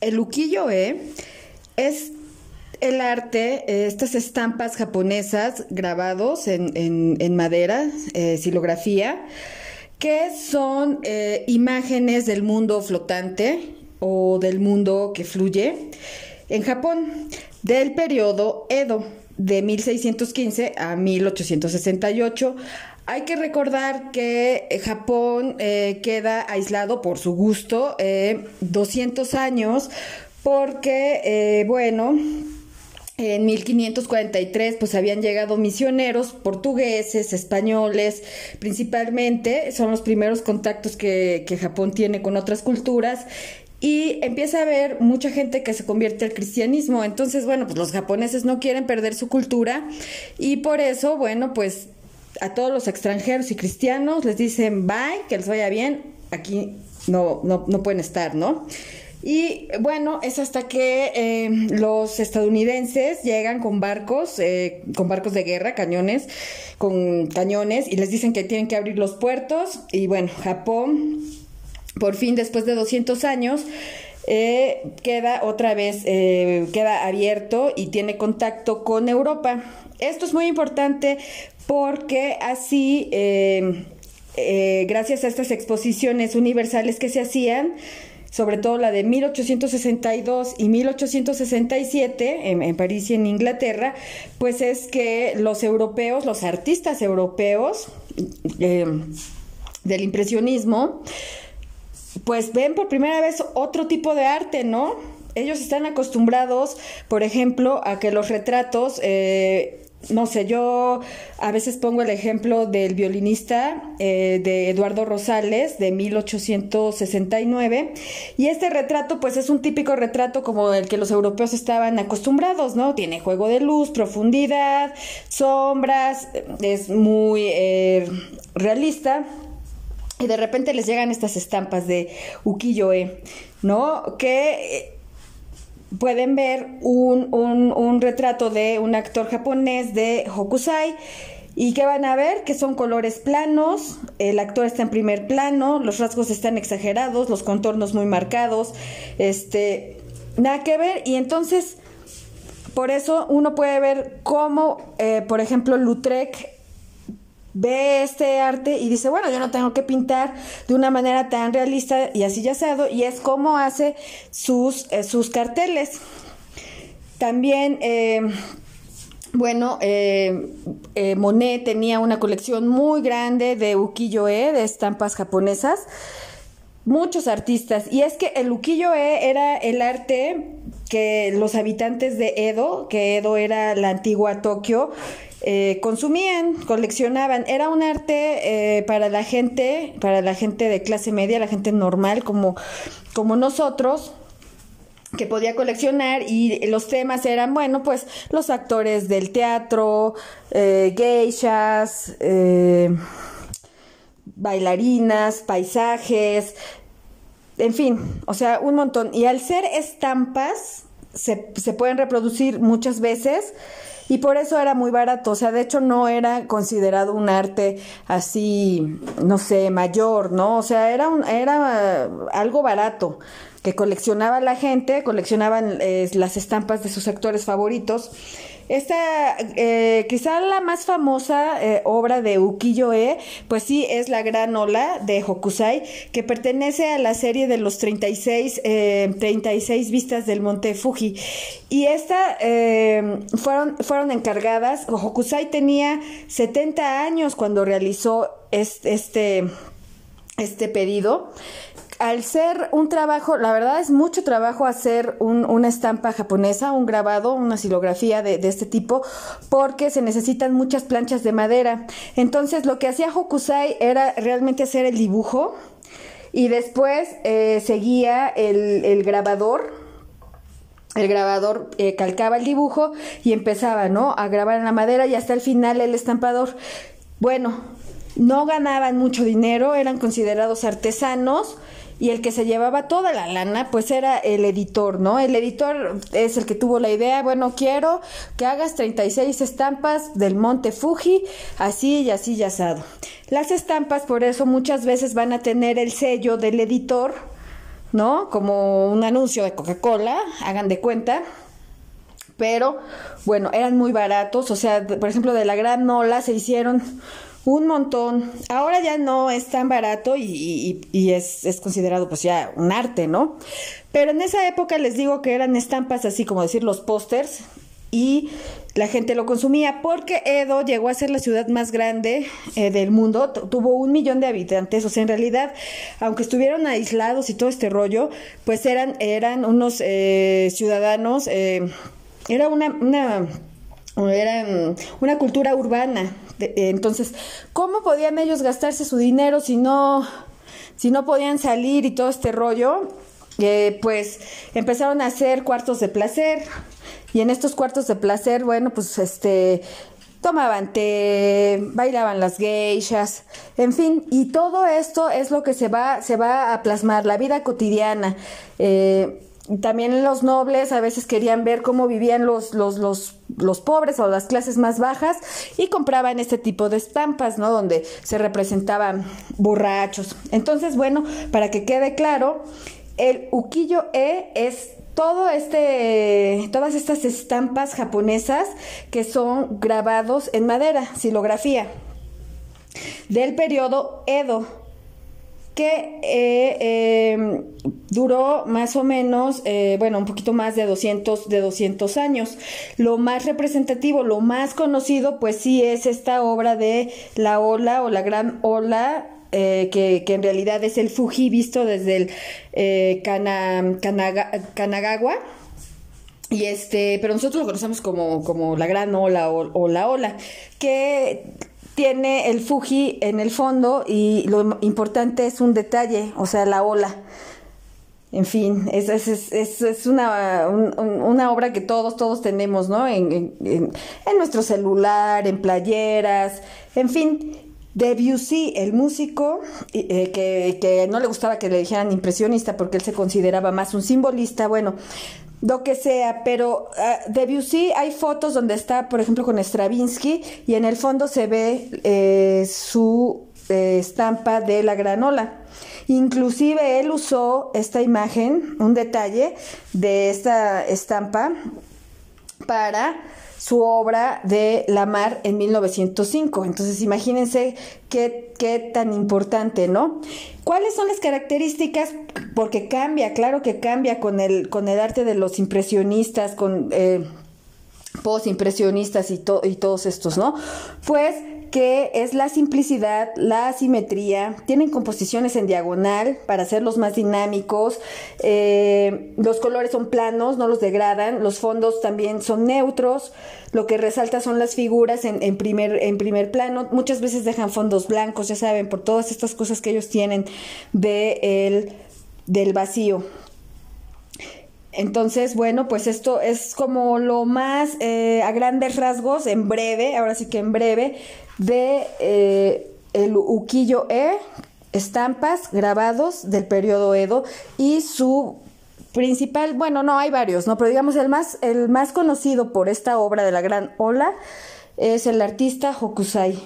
el ukiyo-e es el arte, eh, estas estampas japonesas grabados en, madera, eh, silografía, que son eh, imágenes del mundo flotante o del mundo que fluye en Japón del periodo Edo de 1615 a 1868. Hay que recordar que Japón queda aislado por su gusto 200 años porque, bueno, en 1543 pues habían llegado misioneros portugueses, españoles, principalmente, son los primeros contactos que, Japón tiene con otras culturas y empieza a haber mucha gente que se convierte al cristianismo. Entonces, bueno, pues los japoneses no quieren perder su cultura y por eso, bueno, pues a todos los extranjeros y cristianos les dicen bye, que les vaya bien, aquí no, no, no pueden estar, ¿no? Y bueno, es hasta que eh, los estadounidenses llegan con barcos, eh, con barcos de guerra, cañones, con cañones, y les dicen que tienen que abrir los puertos. Y bueno, Japón, por fin, después de 200 años, eh, queda otra vez, queda abierto y tiene contacto con Europa. Esto es muy importante porque así, gracias a estas exposiciones universales que se hacían, sobre todo la de 1862 y 1867 en, París y en Inglaterra, pues es que los europeos, los artistas europeos eh, del impresionismo, pues ven por primera vez otro tipo de arte, ¿no? Ellos están acostumbrados, por ejemplo, a que los retratos eh, no sé, yo a veces pongo el ejemplo del violinista eh, de Eduardo Rosales de 1869 y este retrato pues es un típico retrato como el que los europeos estaban acostumbrados, ¿no? Tiene juego de luz, profundidad, sombras, es muy eh, realista y de repente les llegan estas estampas de ukiyo-e, ¿no? Que pueden ver un, retrato de un actor japonés de Hokusai. ¿Y que van a ver? Que son colores planos, el actor está en primer plano, los rasgos están exagerados, los contornos muy marcados, este, nada que ver. Y entonces, por eso uno puede ver cómo, eh, por ejemplo, Lutrec ve este arte y dice, bueno, yo no tengo que pintar de una manera tan realista y así ya asado, y es como hace sus, eh, sus carteles. También, eh, bueno, eh, Monet tenía una colección muy grande de ukiyo-e, de estampas japonesas, muchos artistas, y es que el ukiyo-e era el arte que los habitantes de Edo, que Edo era la antigua Tokio, eh, consumían, coleccionaban. Era un arte eh, para la gente, para la gente de clase media, la gente normal como, como nosotros que podía coleccionar y los temas eran, bueno, pues los actores del teatro, eh, geishas, bailarinas, paisajes, en fin, o sea, un montón. Y al ser estampas, se, se pueden reproducir muchas veces y por eso era muy barato, o sea, de hecho no era considerado un arte así, no sé, mayor, ¿no? O sea, era, un, era algo barato que coleccionaba la gente, coleccionaban eh, las estampas de sus actores favoritos esta, eh, quizá la más famosa eh, obra de ukiyo-e, pues sí, es La Gran Ola de Hokusai, que pertenece a la serie de los 36, 36 eh, vistas del Monte Fuji. Y esta fueron, fueron encargadas, Hokusai tenía 70 años cuando realizó este, este pedido al ser un trabajo, la verdad es mucho trabajo hacer una estampa japonesa, un grabado, una silografía de, este tipo, porque se necesitan muchas planchas de madera. Entonces lo que hacía Hokusai era realmente hacer el dibujo y después eh, seguía el, grabador. El grabador eh, calcaba el dibujo y empezaba, ¿no? A grabar en la madera y hasta el final el estampador. Bueno, no ganaban mucho dinero, eran considerados artesanos y el que se llevaba toda la lana, pues era el editor, ¿no? El editor es el que tuvo la idea, bueno, quiero que hagas 36 estampas del monte Fuji, así y así y asado. Las estampas, por eso, muchas veces van a tener el sello del editor, ¿no? Como un anuncio de Coca-Cola, hagan de cuenta. Pero bueno, eran muy baratos, o sea, por ejemplo, de la gran ola se hicieron un montón. Ahora ya no es tan barato y, es, considerado pues ya un arte, ¿no? Pero en esa época les digo que eran estampas así como decir los pósters y la gente lo consumía porque Edo llegó a ser la ciudad más grande eh, del mundo, tuvo un millón de habitantes, o sea, en realidad, aunque estuvieron aislados y todo este rollo, pues eran, eran unos eh, ciudadanos, eh, era una, una, era una cultura urbana, entonces, ¿cómo podían ellos gastarse su dinero si no, si no podían salir y todo este rollo? pues empezaron a hacer cuartos de placer, y en estos cuartos de placer, bueno, pues este tomaban té, bailaban las geishas, en fin, y todo esto es lo que se va, se va a plasmar, la vida cotidiana. Eh, también los nobles a veces querían ver cómo vivían los, los, los, los, pobres o las clases más bajas y compraban este tipo de estampas, ¿no? Donde se representaban borrachos. Entonces, bueno, para que quede claro, el ukiyo e es todo este, todas estas estampas japonesas que son grabados en madera, silografía, del periodo Edo, que eh, em, duró más o menos, eh, bueno, un poquito más de 200, de 200 años. Lo más representativo, lo más conocido, pues sí es esta obra de la ola o la gran ola eh, que, en realidad es el Fuji visto desde el eh, Kanagawa. Y este, pero nosotros lo conocemos como, como la gran ola o, la ola, que tiene el Fuji en el fondo y lo importante es un detalle, o sea, la ola. En fin, es, es, es, es una, obra que todos, todos tenemos, ¿no? En, nuestro celular, en playeras, en fin. Debussy, el músico, eh, que, que, no le gustaba que le dijeran impresionista porque él se consideraba más un simbolista, bueno, lo que sea, pero uh, Debussy hay fotos donde está, por ejemplo, con Stravinsky y en el fondo se ve eh, su eh, estampa de la granola. Inclusive él usó esta imagen, un detalle de esta estampa para su obra de La Mar en 1905. Entonces, imagínense qué, qué tan importante, ¿no? ¿Cuáles son las características? Porque cambia, claro que cambia con el, con el arte de los impresionistas, con eh, post-impresionistas y, y todos estos, ¿no? Pues que es la simplicidad, la simetría, tienen composiciones en diagonal para hacerlos más dinámicos, eh, los colores son planos, no los degradan, los fondos también son neutros, lo que resalta son las figuras en, primer, en primer plano, muchas veces dejan fondos blancos, ya saben, por todas estas cosas que ellos tienen de el, del vacío. Entonces, bueno, pues esto es como lo más eh, a grandes rasgos, en breve, ahora sí que en breve, de eh, el ukiyo e, estampas grabados del periodo Edo y su principal, bueno, no hay varios, no, pero digamos el más el más conocido por esta obra de la gran ola es el artista Hokusai.